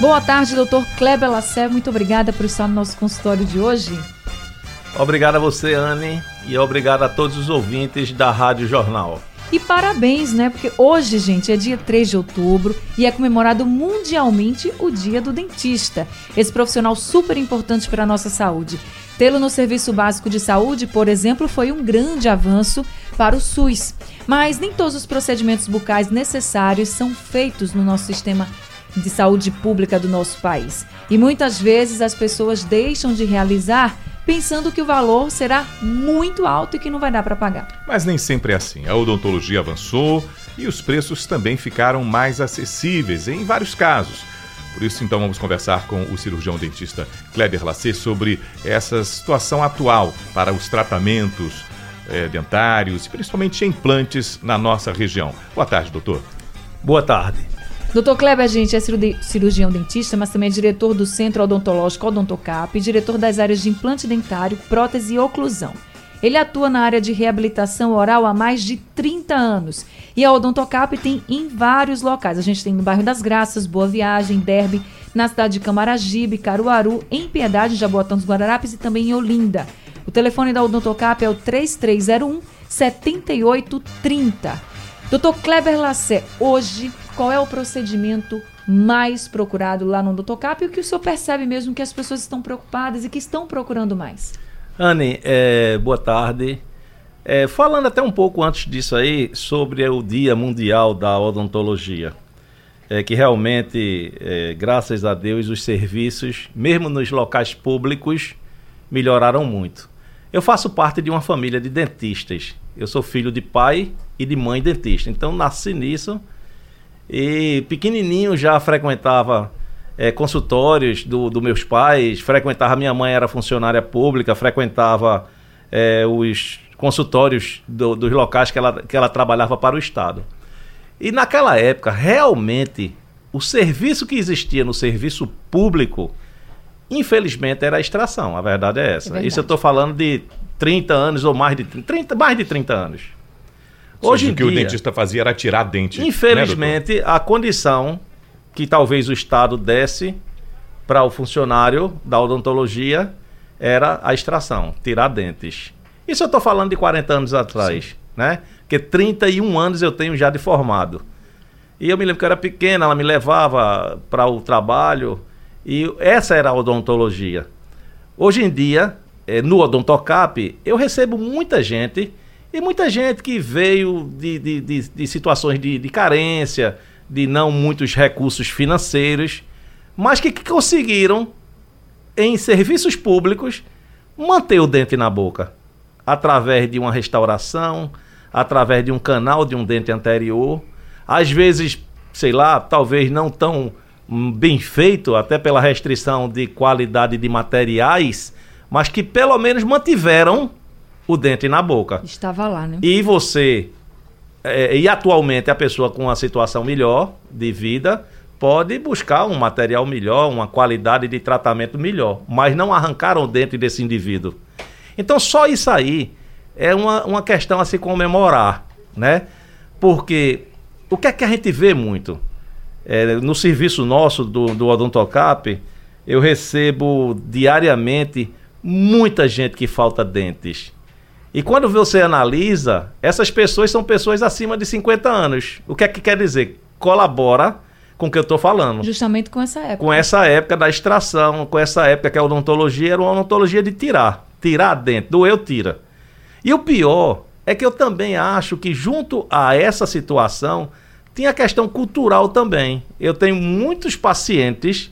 Boa tarde, doutor Kleber Lacer. Muito obrigada por estar no nosso consultório de hoje. Obrigado a você, Anne, e obrigado a todos os ouvintes da Rádio Jornal. E parabéns, né? Porque hoje, gente, é dia 3 de outubro e é comemorado mundialmente o Dia do Dentista. Esse profissional super importante para a nossa saúde. Tê-lo no Serviço Básico de Saúde, por exemplo, foi um grande avanço para o SUS. Mas nem todos os procedimentos bucais necessários são feitos no nosso sistema de saúde pública do nosso país. E muitas vezes as pessoas deixam de realizar pensando que o valor será muito alto e que não vai dar para pagar. Mas nem sempre é assim. A odontologia avançou e os preços também ficaram mais acessíveis em vários casos. Por isso, então, vamos conversar com o cirurgião dentista Kleber Lacer sobre essa situação atual para os tratamentos é, dentários, principalmente implantes na nossa região. Boa tarde, doutor. Boa tarde. Doutor Kleber, gente, é cirurgião dentista, mas também é diretor do Centro Odontológico Odontocap e diretor das áreas de implante dentário, prótese e oclusão. Ele atua na área de reabilitação oral há mais de 30 anos. E a Odontocap tem em vários locais. A gente tem no bairro das Graças, Boa Viagem, Derby, na cidade de Camaragibe, Caruaru, em Piedade, Jaboatão dos Guararapes e também em Olinda. O telefone da Odontocap é o 3301 7830. Doutor Kleber Lacer, hoje qual é o procedimento mais procurado lá no Dotocap e o que o senhor percebe mesmo que as pessoas estão preocupadas e que estão procurando mais? Anne, é, boa tarde. É, falando até um pouco antes disso aí, sobre o Dia Mundial da Odontologia. É que realmente, é, graças a Deus, os serviços, mesmo nos locais públicos, melhoraram muito. Eu faço parte de uma família de dentistas. Eu sou filho de pai e de mãe dentista. Então, nasci nisso e pequenininho já frequentava é, consultórios dos do meus pais, frequentava, minha mãe era funcionária pública, frequentava é, os consultórios do, dos locais que ela, que ela trabalhava para o Estado. E naquela época, realmente, o serviço que existia no serviço público, infelizmente, era a extração. A verdade é essa. É Isso eu estou falando de 30 anos ou mais de 30, mais de 30 anos. Hoje em o que dia, o dentista fazia era tirar dente. Né, infelizmente, né, a condição que talvez o Estado desse para o funcionário da odontologia era a extração, tirar dentes. Isso eu estou falando de 40 anos atrás, Sim. né? Porque 31 anos eu tenho já de formado. E eu me lembro que eu era pequena, ela me levava para o trabalho e essa era a odontologia. Hoje em dia, eh, no Odontocap, eu recebo muita gente e muita gente que veio de, de, de, de situações de, de carência, de não muitos recursos financeiros, mas que, que conseguiram, em serviços públicos, manter o dente na boca. Através de uma restauração, através de um canal de um dente anterior. Às vezes, sei lá, talvez não tão bem feito, até pela restrição de qualidade de materiais, mas que pelo menos mantiveram o dente na boca. Estava lá, né? E você, é, e atualmente a pessoa com uma situação melhor de vida, pode buscar um material melhor, uma qualidade de tratamento melhor, mas não arrancaram o dente desse indivíduo. Então só isso aí é uma, uma questão a se comemorar, né? Porque o que é que a gente vê muito? É, no serviço nosso do, do Odontocap, eu recebo diariamente muita gente que falta dentes. E quando você analisa, essas pessoas são pessoas acima de 50 anos. O que é que quer dizer? Colabora com o que eu estou falando. Justamente com essa época. Com essa época da extração, com essa época que a odontologia era uma odontologia de tirar. Tirar dentro, doeu, tira. E o pior é que eu também acho que junto a essa situação tinha a questão cultural também. Eu tenho muitos pacientes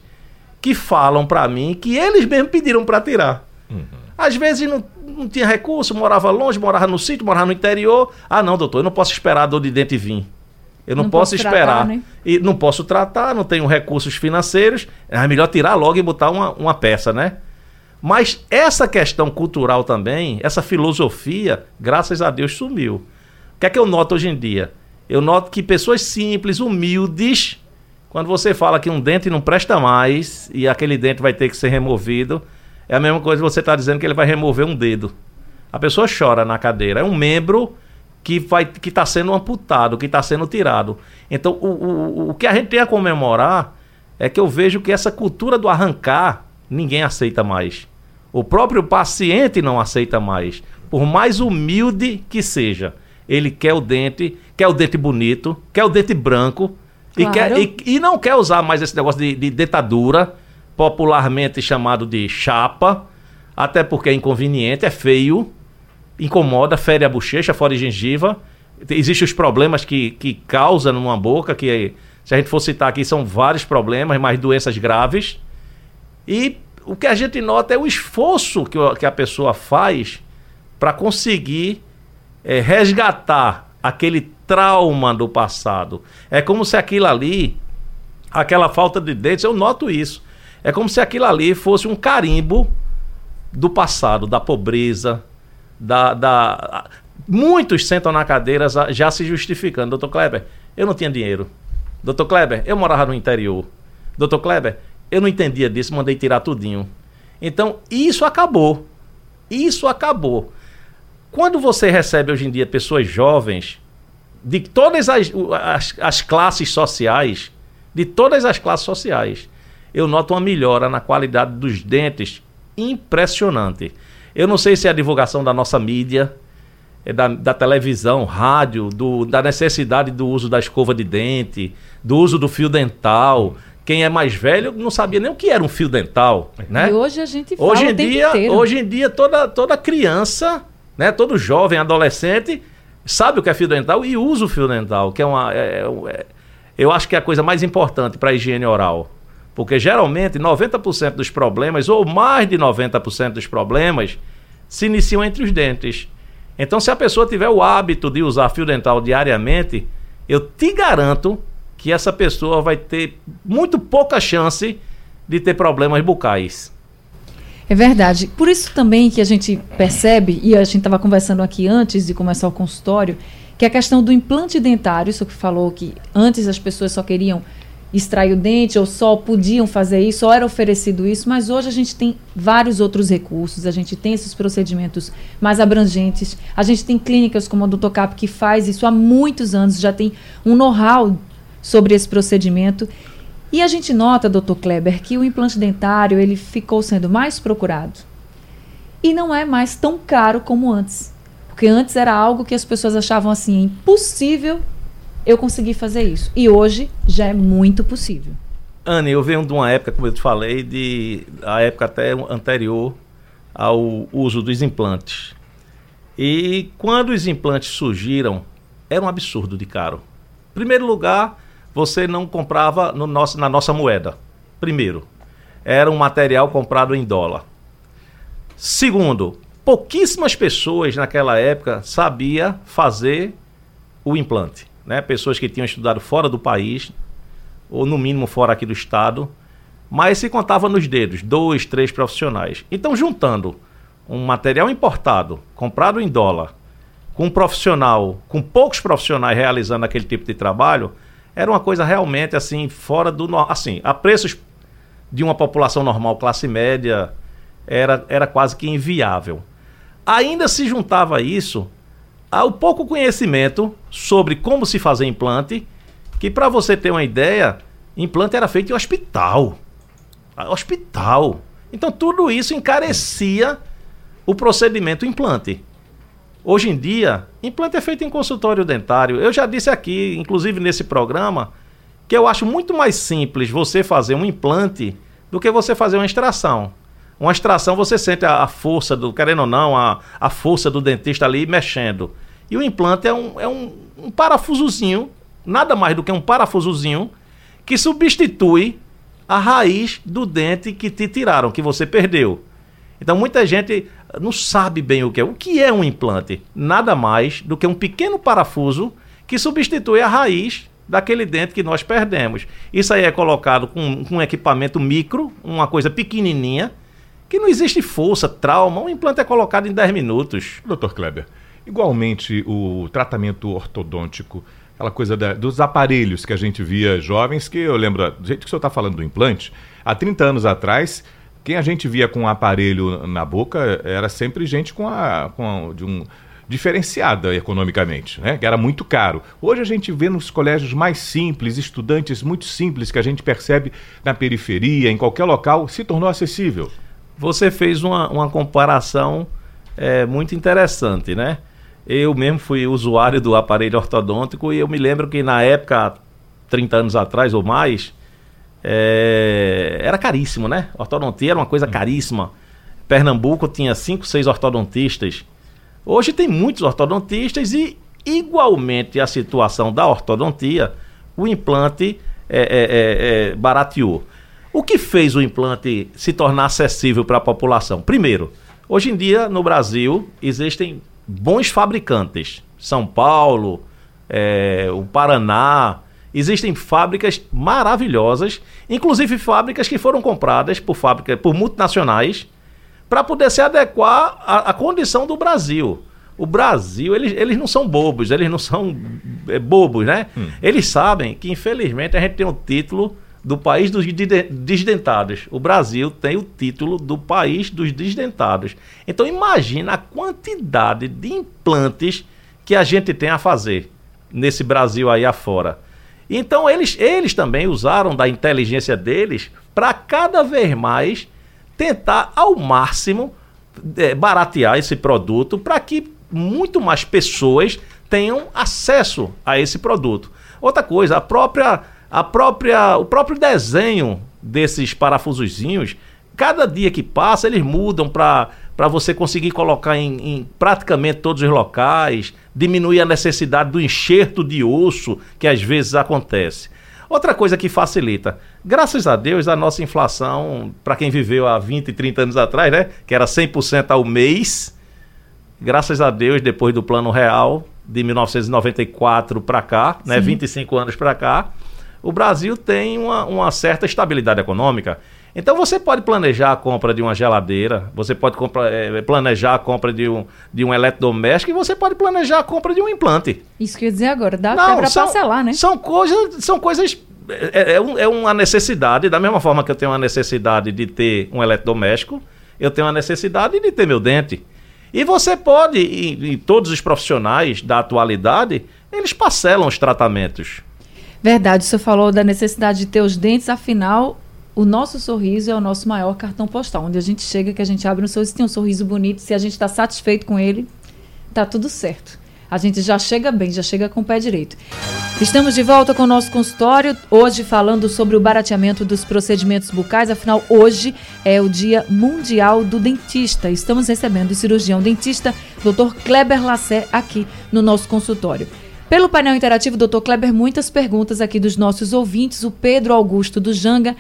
que falam para mim que eles mesmos pediram para tirar. Uhum. Às vezes não, não tinha recurso, morava longe, morava no sítio, morava no interior. Ah, não, doutor, eu não posso esperar a dor de dente vir. Eu não, Não posso, posso esperar. tratar, né? E não posso tratar, não tenho recursos financeiros. É melhor tirar logo e botar uma, uma peça, né? Mas essa questão cultural também, essa filosofia, graças a Deus, sumiu. O que é que eu noto hoje em dia? Eu noto que pessoas simples, humildes, quando você fala que um dente não presta mais e aquele dente vai ter que ser removido, é a mesma coisa que você está dizendo que ele vai remover um dedo. A pessoa chora na cadeira. É um membro que vai que está sendo amputado, que está sendo tirado. Então, o, o, o que a gente tem a comemorar é que eu vejo que essa cultura do arrancar ninguém aceita mais. O próprio paciente não aceita mais. Por mais humilde que seja, ele quer o dente, quer o dente bonito, quer o dente branco e, Claro. quer, e, e não quer usar mais esse negócio de, de dentadura, popularmente chamado de chapa, até porque é inconveniente, é feio, incomoda, fere a bochecha, fora de gengiva. Existem os problemas que, que causa numa boca, que se a gente for citar aqui, são vários problemas, mais doenças graves. E o que a gente nota é o esforço que, que a pessoa faz para conseguir eh, resgatar aquele trauma do passado. É como se aquilo ali, aquela falta de dentes, eu noto isso. É como se aquilo ali fosse um carimbo do passado, da pobreza, da, da... Muitos sentam na cadeira já- se justificando. Doutor Kleber, eu não tinha dinheiro. Doutor Kleber, eu morava no interior. Doutor Kleber, eu não entendia disso, mandei tirar tudinho. Então, isso acabou. Isso acabou. Quando você recebe hoje em dia pessoas jovens, de todas as, as, as classes sociais, de todas as classes sociais, eu noto uma melhora na qualidade dos dentes impressionante. Eu não sei se é a divulgação da nossa mídia, é da, da televisão, rádio, do- da necessidade do uso da escova de dente, do uso do fio dental. Quem é mais velho não sabia nem o que era um fio dental, né? E hoje a gente fala Hoje em tempo dia, inteiro. hoje em dia toda, toda criança, né, todo jovem, adolescente, sabe o que é fio dental e usa o fio dental, que é uma é- é- é- eu acho que é a coisa mais importante para a higiene oral. Porque geralmente 90% dos problemas ou mais de 90% dos problemas se iniciam entre os dentes. Então, se a pessoa tiver o hábito de usar fio dental diariamente, eu te garanto que essa pessoa vai ter muito pouca chance de ter problemas bucais. É verdade. Por isso também que a gente percebe, e a gente estava conversando aqui antes de começar o consultório, que a questão do implante dentário, isso que falou que antes as pessoas só queriam extrair o dente ou só podiam fazer isso, só era oferecido isso, mas hoje a gente tem vários outros recursos, a gente tem esses procedimentos mais abrangentes, a gente tem clínicas como a do Tocap que faz isso há muitos anos, já tem um know-how sobre esse procedimento. E a gente nota, doutor Kleber, que o implante dentário ele ficou sendo mais procurado. E não é mais tão caro como antes. Porque antes era algo que as pessoas achavam assim, impossível eu conseguir fazer isso. E hoje já é muito possível. Anne, eu venho de uma época, como eu te falei, de a época até anterior ao uso dos implantes. E quando os implantes surgiram, era um absurdo de caro. Em primeiro lugar, você não comprava no nosso, na nossa moeda. Primeiro, era um material comprado em dólar. Segundo, pouquíssimas pessoas naquela época sabia fazer o implante, né? Pessoas que tinham estudado fora do país ou no mínimo fora aqui do estado, mas se contava nos dedos, dois, três profissionais. Então, juntando um material importado, comprado em dólar, com um profissional, com poucos profissionais realizando aquele tipo de trabalho, era uma coisa realmente assim fora do assim, a preços de uma população normal, classe média, era, era quase que inviável. Ainda se juntava isso ao pouco conhecimento sobre como se fazer implante, que para você ter uma ideia, implante era feito em hospital. Ah, Hospital. Então tudo isso encarecia o procedimento implante. Hoje em dia, implante é feito em consultório dentário. Eu já disse aqui, inclusive nesse programa, que eu acho muito mais simples você fazer um implante do que você fazer uma extração. Uma extração você sente a, a força do, querendo ou não, a, a força do dentista ali mexendo. E o implante é um, é um, um parafusozinho, nada mais do que um parafusozinho, que substitui a raiz do dente que te tiraram, que você perdeu. Então muita gente não sabe bem o que é. O que é um implante? Nada mais do que um pequeno parafuso que substitui a raiz daquele dente que nós perdemos. Isso aí é colocado com, com um equipamento micro, uma coisa pequenininha, que não existe força, trauma. Um implante é colocado em 10 minutos. Doutor Kleber, igualmente o tratamento ortodôntico, aquela coisa da, dos aparelhos que a gente via jovens, que eu lembro, do jeito que o senhor está falando do implante, há 30 anos atrás, quem a gente via com um aparelho na boca era sempre gente com a, com a, de um diferenciada economicamente, né? que era muito caro. Hoje a gente vê nos colégios mais simples, estudantes muito simples que a gente percebe na periferia, em qualquer local, se tornou acessível. Você fez uma, uma comparação é, muito interessante, né? Eu mesmo fui usuário do aparelho ortodôntico e eu me lembro que na época, 30 anos atrás ou mais, é, era caríssimo, né? Ortodontia era uma coisa caríssima. Pernambuco tinha 5, 6 ortodontistas Hoje tem muitos ortodontistas e, igualmente, a situação da ortodontia, o implante é, é, é, é, barateou. O que fez o implante se tornar acessível para a população? Primeiro, hoje em dia no Brasil existem bons fabricantes. São Paulo, é, o Paraná, existem fábricas maravilhosas, inclusive fábricas que foram compradas por fábricas por multinacionais para poder se adequar à, à, condição do Brasil. O Brasil, eles, eles não são bobos, eles não são é, bobos, né? Hum. Eles sabem que, infelizmente, a gente tem o título do país dos desdentados. O Brasil tem o título do país dos desdentados. Então, imagina a quantidade de implantes que a gente tem a fazer nesse Brasil aí afora. Então, eles, eles também usaram da inteligência deles para cada vez mais tentar ao máximo é, baratear esse produto para que muito mais pessoas tenham acesso a esse produto. Outra coisa, a própria, a própria, o próprio desenho desses parafusozinhos, cada dia que passa eles mudam para para você conseguir colocar em, em, praticamente todos os locais, diminuir a necessidade do enxerto de osso que às vezes acontece. Outra coisa que facilita, graças a Deus, a nossa inflação, para quem viveu há 20, 30 anos atrás, né, que era 100% ao mês, graças a Deus, depois do Plano Real, de 1994 para cá, né, 25 anos para cá, o Brasil tem uma, uma certa estabilidade econômica. Então você pode planejar a compra de uma geladeira, você pode compra, é, planejar a compra de um, de um eletrodoméstico e você pode planejar a compra de um implante. Isso que eu ia dizer agora, dá Não, até para parcelar, né? São coisas, são coisas é, é, é, uma necessidade, da mesma forma que eu tenho uma necessidade de ter um eletrodoméstico, eu tenho uma necessidade de ter meu dente. E você pode, e, e todos os profissionais da atualidade, eles parcelam os tratamentos. Verdade, você falou da necessidade de ter os dentes, afinal, o nosso sorriso é o nosso maior cartão postal. Onde a gente chega, que a gente abre um sorriso, tem um sorriso bonito, se a gente está satisfeito com ele, tá tudo certo. A gente já chega bem, já chega com o pé direito. Estamos de volta com o nosso consultório, hoje falando sobre o barateamento dos procedimentos bucais, afinal, hoje é o Dia Mundial do Dentista. Estamos recebendo o cirurgião dentista, Dr. Kleber Lassé, aqui no nosso consultório. Pelo painel interativo, Dr. Kleber, muitas perguntas aqui dos nossos ouvintes. O Pedro Augusto do Janga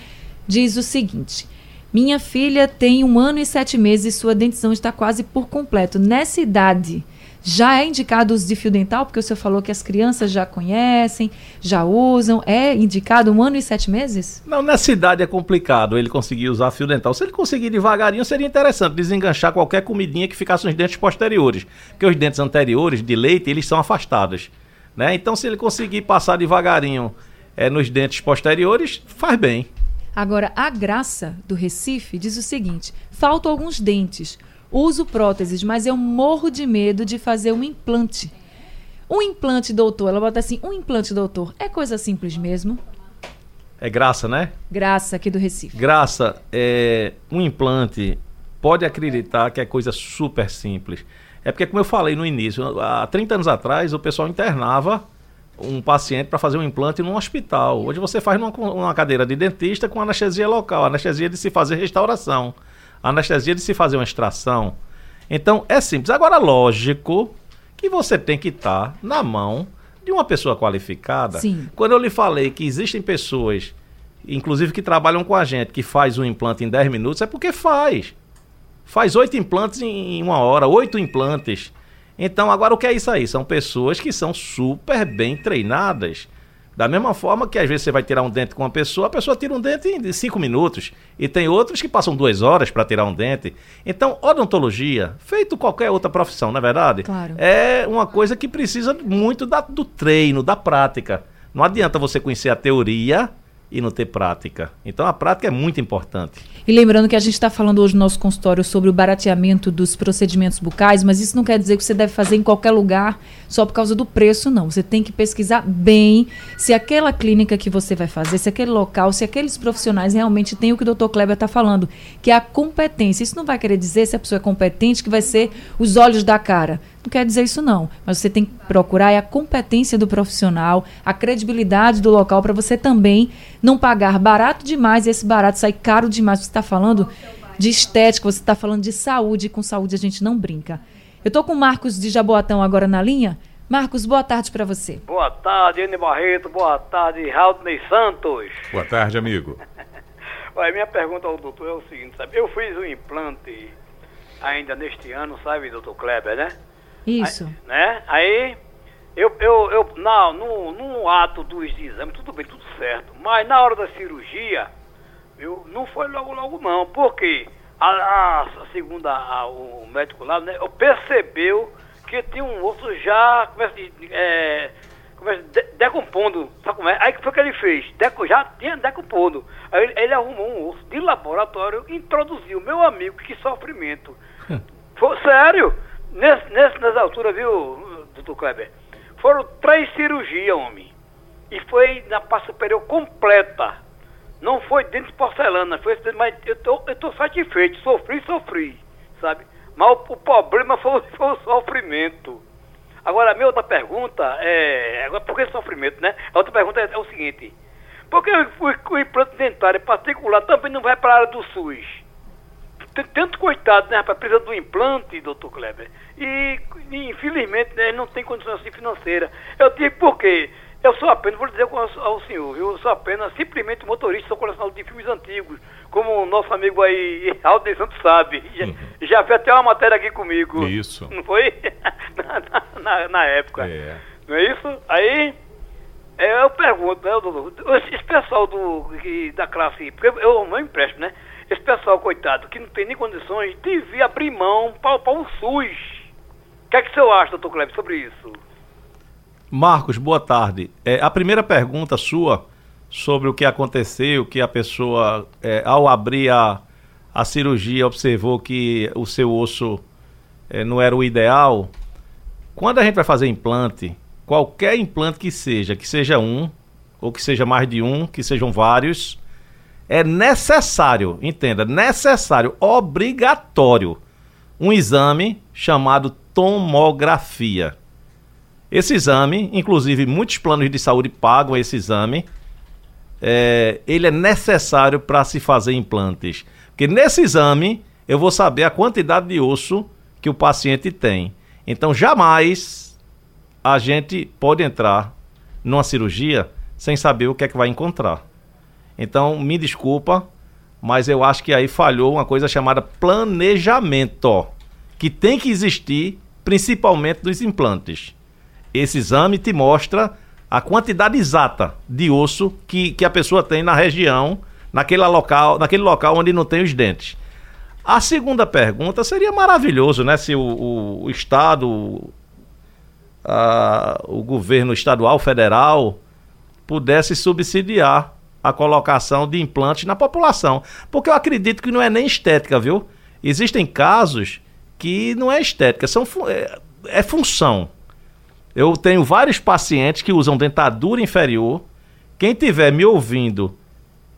diz o seguinte: Minha filha tem um ano e sete meses e sua dentição está quase por completo. Nessa idade, já é indicado o uso de fio dental? Porque o senhor falou que as crianças já conhecem, já usam. É indicado um ano e sete meses? Não, nessa idade é complicado ele conseguir usar fio dental. Se ele conseguir devagarinho, seria interessante desenganchar qualquer comidinha que ficasse nos dentes posteriores. Porque os dentes anteriores, de leite, eles são afastados. Né? Então, se ele conseguir passar devagarinho é, nos dentes posteriores, faz bem. Agora, a Graça do Recife diz o seguinte: faltam alguns dentes. Uso próteses, mas eu morro de medo de fazer um implante. Um implante, doutor, ela bota assim: um implante, doutor, é coisa simples mesmo? É graça, né? Graça aqui do Recife. Graça, é, um implante, pode acreditar que é coisa super simples. É porque, como eu falei no início, há 30 anos atrás o pessoal internava um paciente para fazer um implante num hospital. Hoje você faz numa, numa, cadeira de dentista com anestesia local, anestesia de se fazer restauração, anestesia de se fazer uma extração. Então é simples. Agora, lógico que você tem que estar tá na mão de uma pessoa qualificada. Sim. Quando eu lhe falei que existem pessoas, inclusive que trabalham com a gente, que faz um implante em 10 minutos, é porque faz. Faz oito implantes em uma hora, oito implantes. Então, agora o que é isso aí? São pessoas que são super bem treinadas. Da mesma forma que às vezes você vai tirar um dente com uma pessoa, a pessoa tira um dente em cinco minutos. E tem outros que passam duas horas para tirar um dente. Então, odontologia, feito qualquer outra profissão, não é verdade? Claro. É uma coisa que precisa muito da- do treino, da prática. Não adianta você conhecer a teoria e não ter prática. Então, a prática é muito importante. E lembrando que a gente está falando hoje no nosso consultório sobre o barateamento dos procedimentos bucais, mas isso não quer dizer que você deve fazer em qualquer lugar só por causa do preço, não. Você tem que pesquisar bem se aquela clínica que você vai fazer, se aquele local, se aqueles profissionais realmente têm o que o Dr. Kleber está falando, que é a competência. Isso não vai querer dizer se a pessoa é competente que vai ser os olhos da cara. Não quer dizer isso não, mas você tem que procurar é a competência do profissional, a credibilidade do local para você também não pagar barato demais e esse barato sair caro demais. Você está falando de estética, você está falando de saúde, e com saúde a gente não brinca. Eu tô com o Marcos de Jaboatão agora na linha. Marcos, boa tarde para você. Boa tarde, Ene Barreto. Boa tarde, Raudney Santos. Boa tarde, amigo. Olha, minha pergunta ao doutor é o seguinte, sabe? Eu fiz um implante ainda neste ano, sabe, doutor Kleber, né? Isso. Aí, né? Aí, eu, eu, eu na, no, no ato dos exames, tudo bem, tudo certo. Mas na hora da cirurgia, eu, não foi logo, logo não. Porque a, a, a segunda, a, o médico lá, né? Eu percebeu que tinha um osso já, como é, é, como é, de, decompondo. Sabe como é? Aí que foi que ele fez? Deco, já tinha decompondo. Aí ele, ele arrumou um osso de laboratório e introduziu. Meu amigo, que sofrimento. Foi, sério? Nesse, nesse, nessa altura, viu, doutor Kleber? Foram três cirurgias, homem. E foi na parte superior completa. Não foi dentro de porcelana, foi mas eu tô, eu tô satisfeito. Sofri, sofri, sabe? Mas o, o problema foi, foi o sofrimento. Agora, a minha outra pergunta é. Agora, por que sofrimento, né? A outra pergunta é, é o seguinte: por que o, o- o implante dentário particular também não vai para a área do SUS? Tanto coitado, né, rapaz? Precisa do implante, doutor Kleber. E, infelizmente, né, não tem condições assim financeiras. Eu digo por quê? Eu sou apenas, vou dizer ao, senhor, eu sou apenas simplesmente motorista, sou colecionador de filmes antigos, como o nosso amigo aí, Alden Santos sabe. Já, já fez até uma matéria aqui comigo. Isso. Não foi? na, na- na- época. É. Não é isso? Aí, é, eu pergunto, né, doutor, esse, pessoal do, da classe, porque eu, eu não empresto, né? Esse pessoal, coitado, que não tem nem condições, devia abrir mão para o SUS. O que é que o senhor acha, doutor Kleber, sobre isso? Marcos, boa tarde. É, a primeira pergunta sua sobre o que aconteceu, que a pessoa, é, ao abrir a, a cirurgia, observou que o seu osso é, não era o ideal. Quando a gente vai fazer implante, qualquer implante que seja, que seja um, ou que seja mais de um, que sejam vários, é necessário, entenda, necessário, obrigatório, um exame chamado tomografia. Esse exame, inclusive muitos planos de saúde pagam esse exame, é, ele é necessário para se fazer implantes. Porque nesse exame eu vou saber a quantidade de osso que o paciente tem. Então jamais a gente pode entrar numa cirurgia sem saber o que é que vai encontrar. Então me desculpa, mas eu acho que aí falhou uma coisa chamada planejamento, que tem que existir principalmente dos implantes. Esse exame te mostra a quantidade exata de osso que, que a pessoa tem na região, naquele local, naquele local onde não tem os dentes. A segunda pergunta seria maravilhoso, né? Se o, o- o Estado, a- o governo estadual, federal, pudesse subsidiar a colocação de implantes na população. Porque eu acredito que não é nem estética, viu? Existem casos que não é estética, são, é, é função. Eu tenho vários pacientes que usam dentadura inferior. Quem tiver me ouvindo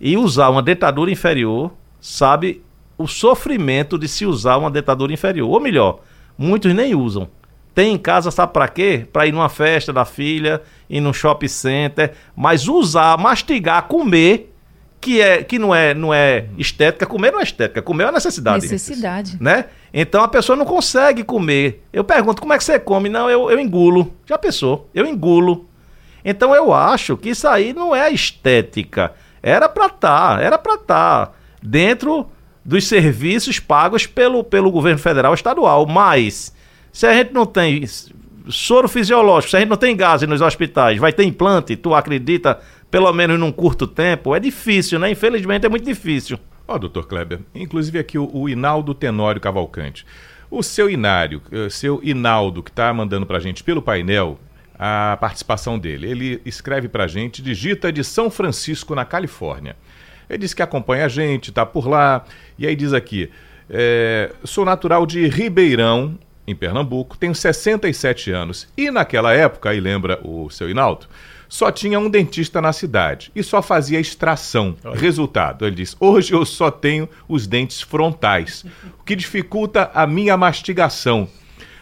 e usar uma dentadura inferior, sabe o sofrimento de se usar uma dentadura inferior. Ou melhor, muitos nem usam. Tem em casa, sabe para quê? Para ir numa festa da filha, ir num shopping center, mas usar, mastigar, comer, que é que não é não é estética, comer não é estética, comer é uma necessidade Necessidade. né? Então a pessoa não consegue comer. Eu pergunto, como é que você come? Não, eu, eu engulo. Já pensou? Eu engulo. Então eu acho que isso aí não é estética. Era pra estar, era pra estar dentro dos serviços pagos pelo, pelo governo federal estadual. Mas se a gente não tem soro fisiológico, se a gente não tem gás nos hospitais, vai ter implante, tu acredita, pelo menos num curto tempo? É difícil, né? Infelizmente é muito difícil. Ó, doutor Kleber, inclusive aqui o, o Inaldo Tenório Cavalcante. O seu Inário, eh, seu Inaldo, que está mandando para a gente pelo painel a participação dele. Ele escreve para a gente, digita de São Francisco, na Califórnia. Ele diz que acompanha a gente, está por lá, e aí diz aqui: é, sou natural de Ribeirão, em Pernambuco, tenho 67 anos. E naquela época, aí lembra o seu Inaldo, só tinha um dentista na cidade e só fazia extração. Olha. Resultado, ele diz: hoje eu só tenho os dentes frontais, o que dificulta a minha mastigação.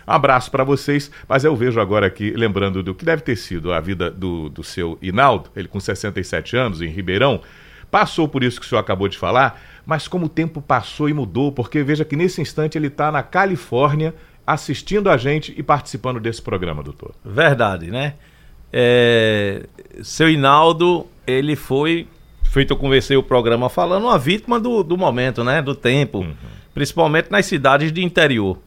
Abraço para vocês, mas eu vejo agora aqui, lembrando do que deve ter sido a vida do, do seu Inaldo, ele com 67 anos, em Ribeirão, passou por isso que o senhor acabou de falar, mas como o tempo passou e mudou, porque veja que nesse instante ele está na Califórnia assistindo a gente e participando desse programa, doutor. Verdade, né? É, seu Inaldo, ele foi, feito eu conversei o programa falando, uma vítima do, do momento, né? Do tempo, uhum. principalmente nas cidades de interior.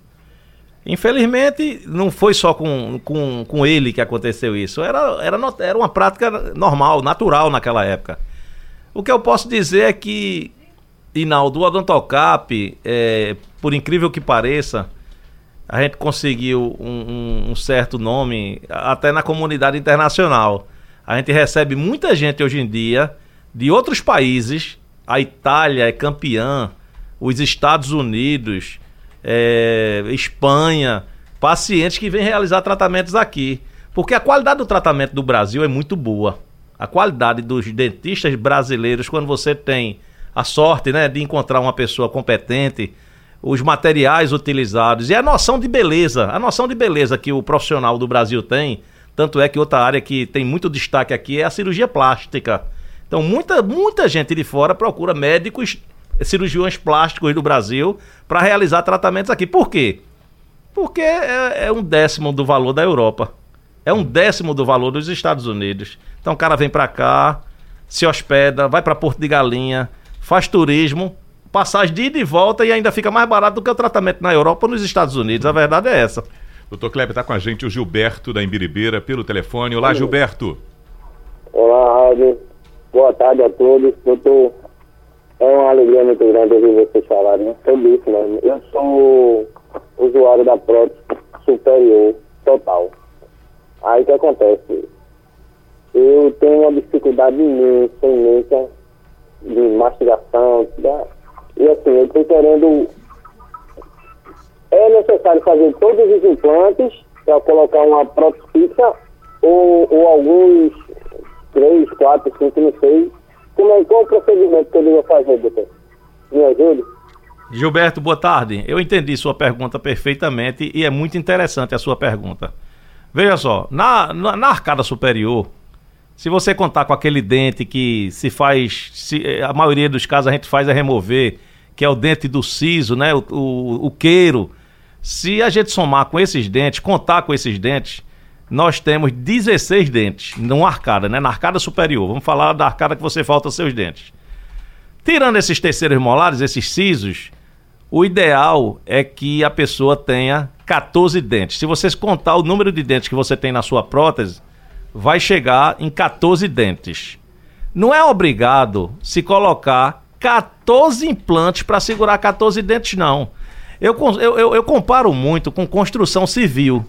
Infelizmente, não foi só com, com, com ele que aconteceu isso. Era, era, era uma prática normal, natural naquela época. O que eu posso dizer é que Inaldo, o Odontocap, é, por incrível que pareça, a gente conseguiu um, um, certo nome até na comunidade internacional. A gente recebe muita gente hoje em dia de outros países. A Itália é campeã, os Estados Unidos, é, Espanha, pacientes que vêm realizar tratamentos aqui. Porque a qualidade do tratamento do Brasil é muito boa. A qualidade dos dentistas brasileiros, quando você tem a sorte né, de encontrar uma pessoa competente, os materiais utilizados e a noção de beleza, a noção de beleza que o profissional do Brasil tem. Tanto é que outra área que tem muito destaque aqui é a cirurgia plástica. Então, muita, muita gente de fora procura médicos, cirurgiões plásticos do Brasil para realizar tratamentos aqui. Por quê? Porque é, é, um décimo do valor da Europa. É um décimo do valor dos Estados Unidos. Então, o cara vem para cá, se hospeda, vai para Porto de Galinha, faz turismo passagem de ida e volta e ainda fica mais barato do que o tratamento na Europa ou nos Estados Unidos. A verdade é essa. Doutor Kleber, está com a gente o Gilberto da Embiribeira pelo telefone. Olá, Gilberto. Olá, Rádio. Boa tarde a todos. Doutor, é uma alegria muito grande ouvir vocês falarem né? sobre isso mesmo. Eu sou usuário da prótese superior total. Aí o que acontece? Eu tenho uma dificuldade imensa, imensa de mastigação, e assim, eu estou querendo. É necessário fazer todos os implantes para colocar uma prótese ou, ou alguns três, quatro, cinco, não sei. Como é, qual o procedimento que eu devo fazer, doutor? Me ajude? Gilberto, boa tarde. Eu entendi sua pergunta perfeitamente e é muito interessante a sua pergunta. Veja só, na, na, na arcada superior, se você contar com aquele dente que se faz, se, a maioria dos casos a gente faz é remover que é o dente do siso, né? O, o, o queiro. Se a gente somar com esses dentes, contar com esses dentes, nós temos 16 dentes numa arcada, né? Na arcada superior. Vamos falar da arcada que você falta seus dentes. Tirando esses terceiros molares, esses sisos, o ideal é que a pessoa tenha 14 dentes. Se você contar o número de dentes que você tem na sua prótese, vai chegar em 14 dentes. Não é obrigado se colocar 14 implantes para segurar 14 dentes, não. Eu, eu, eu, eu comparo muito com construção civil.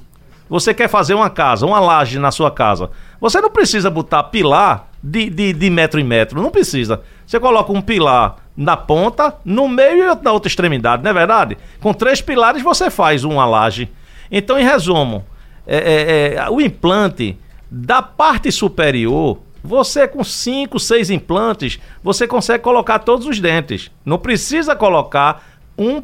Você quer fazer uma casa, uma laje na sua casa. Você não precisa botar pilar de, de, de, metro em metro. Não precisa. Você coloca um pilar na ponta, no meio e na outra extremidade, não é verdade? Com três pilares você faz uma laje. Então, em resumo, é, é, é, o implante da parte superior você com 5, 6 implantes, você consegue colocar todos os dentes. Não precisa colocar um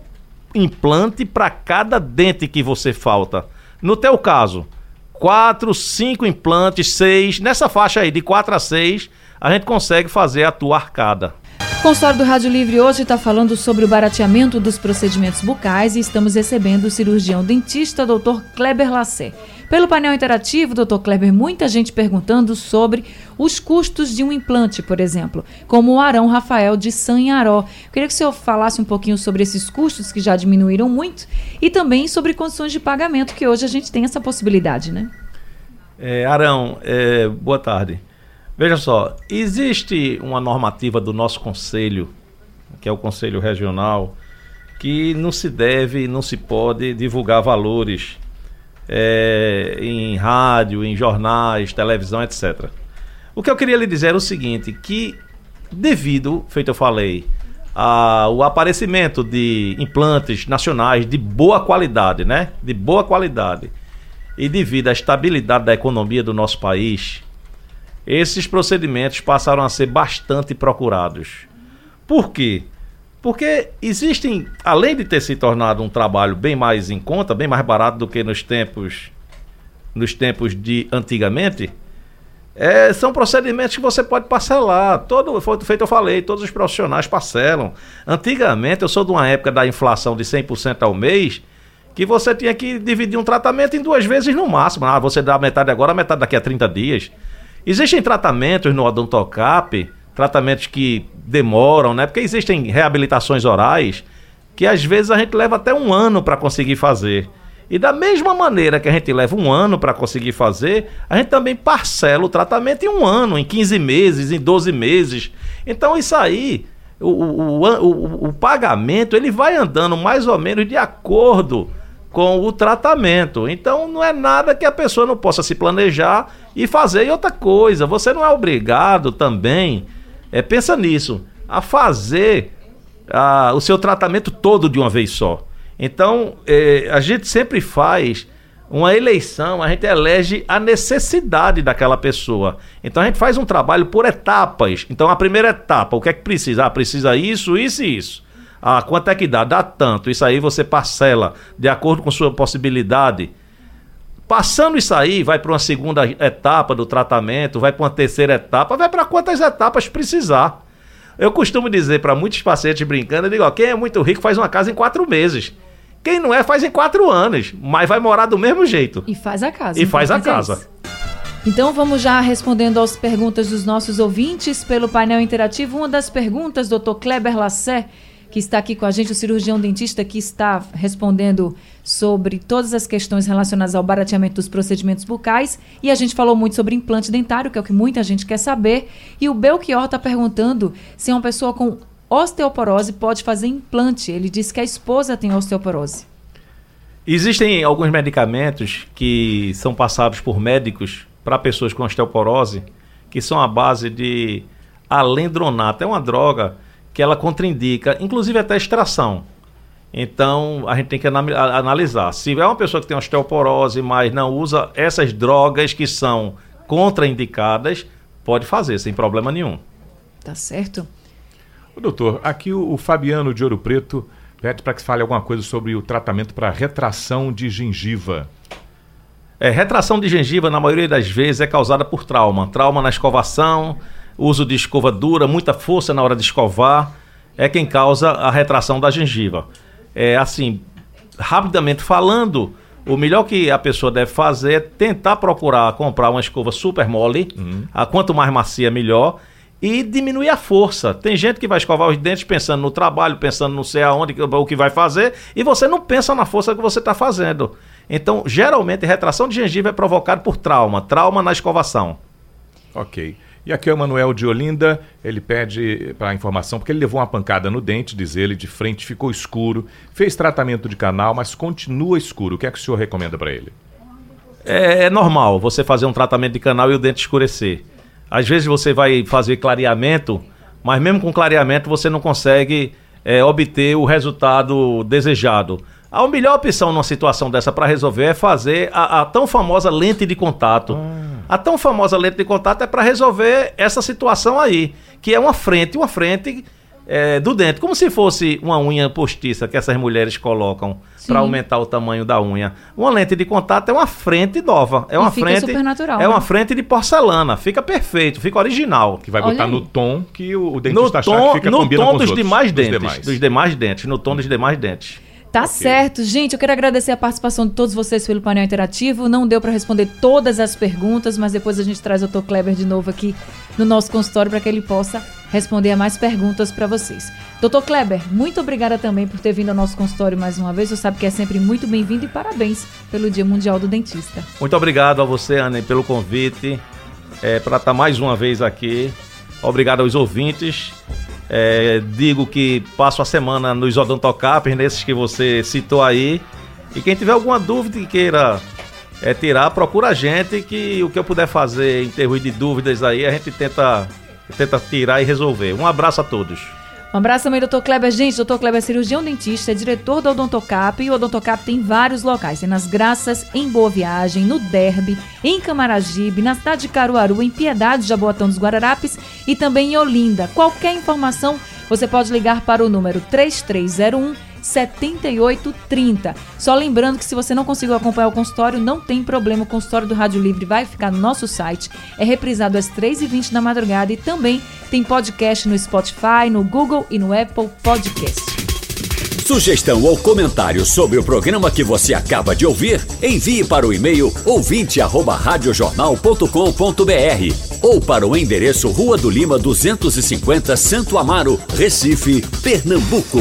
implante para cada dente que você falta. No teu caso, 4, 5 implantes, 6, nessa faixa aí de 4 a 6, a gente consegue fazer a tua arcada. O consultório do Rádio Livre hoje está falando sobre o barateamento dos procedimentos bucais e estamos recebendo o cirurgião dentista Dr. Kleber Lassé. Pelo painel interativo, doutor Kleber, muita gente perguntando sobre os custos de um implante, por exemplo, como o Arão Rafael de Sanharó. Eu queria que o senhor falasse um pouquinho sobre esses custos que já diminuíram muito e também sobre condições de pagamento, que hoje a gente tem essa possibilidade, né? É, Arão, é, boa tarde. Veja só, existe uma normativa do nosso conselho, que é o Conselho Regional, que não se deve, não se pode divulgar valores é, em rádio, em jornais, televisão, etc. O que eu queria lhe dizer é o seguinte, que devido, feito eu falei, ao aparecimento de implantes nacionais de boa qualidade, né? De boa qualidade. E devido à estabilidade da economia do nosso país, esses procedimentos passaram a ser bastante procurados. Por quê? Porque existem, além de ter se tornado um trabalho bem mais em conta, bem mais barato do que nos tempos nos tempos de antigamente, é, são procedimentos que você pode parcelar. Todo, foi feito eu falei, todos os profissionais parcelam. Antigamente, eu sou de uma época da inflação de 100% ao mês, que você tinha que dividir um tratamento em duas vezes no máximo. Ah, você dá metade agora, metade daqui a 30 dias. Existem tratamentos no odontocap, tratamentos que demoram, né? Porque existem reabilitações orais que às vezes a gente leva até um ano para conseguir fazer. E da mesma maneira que a gente leva um ano para conseguir fazer, a gente também parcela o tratamento em um ano, em 15 meses, em 12 meses. Então isso aí, o, o, o, o pagamento, ele vai andando mais ou menos de acordo com o tratamento. Então não é nada que a pessoa não possa se planejar e fazer. E outra coisa, você não é obrigado também, é, pensa nisso, a fazer a, o seu tratamento todo de uma vez só. Então é, a gente sempre faz uma eleição, a gente elege a necessidade daquela pessoa. Então a gente faz um trabalho por etapas. Então a primeira etapa, o que é que precisa? Ah, precisa isso, isso e isso. Ah, quanto é que dá? Dá tanto. Isso aí você parcela de acordo com sua possibilidade. Passando isso aí, vai para uma segunda etapa do tratamento, vai para uma terceira etapa, vai para quantas etapas precisar. Eu costumo dizer para muitos pacientes brincando, eu digo, ó, quem é muito rico faz uma casa em quatro meses. Quem não é faz em quatro anos, mas vai morar do mesmo jeito. E faz a casa. E faz a casa. Então vamos já respondendo às perguntas dos nossos ouvintes pelo painel interativo. Uma das perguntas, doutor Kleber Lassé, que está aqui com a gente, o cirurgião dentista que está respondendo sobre todas as questões relacionadas ao barateamento dos procedimentos bucais. E a gente falou muito sobre implante dentário, que é o que muita gente quer saber. E o Belchior está perguntando se uma pessoa com osteoporose pode fazer implante. Ele disse que a esposa tem osteoporose. Existem alguns medicamentos que são passados por médicos para pessoas com osteoporose, que são a base de alendronato. É uma droga que ela contraindica, inclusive até extração. Então a gente tem que analisar. Se é uma pessoa que tem osteoporose, mas não usa essas drogas que são contraindicadas, pode fazer sem problema nenhum. Tá certo. O doutor, aqui o, o Fabiano de Ouro Preto pede para que fale alguma coisa sobre o tratamento para retração de gengiva. É, retração de gengiva, na maioria das vezes, é causada por trauma. Trauma na escovação, uso de escova dura, muita força na hora de escovar, é quem causa a retração da gengiva. É assim, rapidamente falando, o melhor que a pessoa deve fazer é tentar procurar comprar uma escova super mole, uhum. a quanto mais macia melhor, e diminuir a força. Tem gente que vai escovar os dentes pensando no trabalho, pensando não sei aonde, o que vai fazer, e você não pensa na força que você está fazendo. Então, geralmente, retração de gengiva é provocada por trauma, trauma na escovação. Ok. E aqui é o Manuel de Olinda, ele pede para informação, porque ele levou uma pancada no dente, diz ele, de frente, ficou escuro, fez tratamento de canal, mas continua escuro. O que é que o senhor recomenda para ele? É, é, normal você fazer um tratamento de canal e o dente escurecer. Às vezes você vai fazer clareamento, mas mesmo com clareamento você não consegue é, obter o resultado desejado. A melhor opção numa situação dessa para resolver é fazer a, a, tão famosa lente de contato. Ah. A tão famosa lente de contato é para resolver essa situação aí, que é uma frente, uma frente é, do dente, como se fosse uma unha postiça que essas mulheres colocam para aumentar o tamanho da unha. Uma lente de contato é uma frente nova, é uma frente natural, é né? uma frente de porcelana, fica perfeito, fica original. Que vai botar no tom que o, o dentista no tom, que fica no tom dos, dos, outros, demais dentes, demais. dos demais dentes, no tom dos demais dentes. Tá Ok. certo, gente. Eu quero agradecer a participação de todos vocês pelo painel interativo. Não deu para responder todas as perguntas, mas depois a gente traz o Dr. Kleber de novo aqui no nosso consultório para que ele possa responder a mais perguntas para vocês. Dr. Kleber, muito obrigada também por ter vindo ao nosso consultório mais uma vez. Você sabe que é sempre muito bem-vindo e parabéns pelo Dia Mundial do Dentista. Muito obrigado a você, Ana, pelo convite é, para estar mais uma vez aqui. Obrigado aos ouvintes. É, digo que passo a semana nos odontocapes, nesses que você citou aí. E quem tiver alguma dúvida e queira é, tirar, procura a gente que o que eu puder fazer em termos de dúvidas aí, a gente tenta, tenta tirar e resolver. Um abraço a todos. Um abraço também, Dr. Kleber. Gente, Dr. Kleber é cirurgião dentista, é diretor da Odontocap e o Odontocap tem vários locais. Tem nas Graças, em Boa Viagem, no Derby, em Camaragibe, na cidade de Caruaru, em Piedade, Jaboatão dos Guararapes e também em Olinda. Qualquer informação, você pode ligar para o número 3301 7830. Só lembrando que se você não conseguiu acompanhar o consultório, não tem problema. O consultório do Rádio Livre vai ficar no nosso site. É reprisado às 3h20 da madrugada e também tem podcast no Spotify, no Google e no Apple Podcast. Sugestão ou comentário sobre o programa que você acaba de ouvir, envie para o e-mail ouvinte@radiojornal.com.br ou para o endereço Rua do Lima 250, Santo Amaro, Recife, Pernambuco.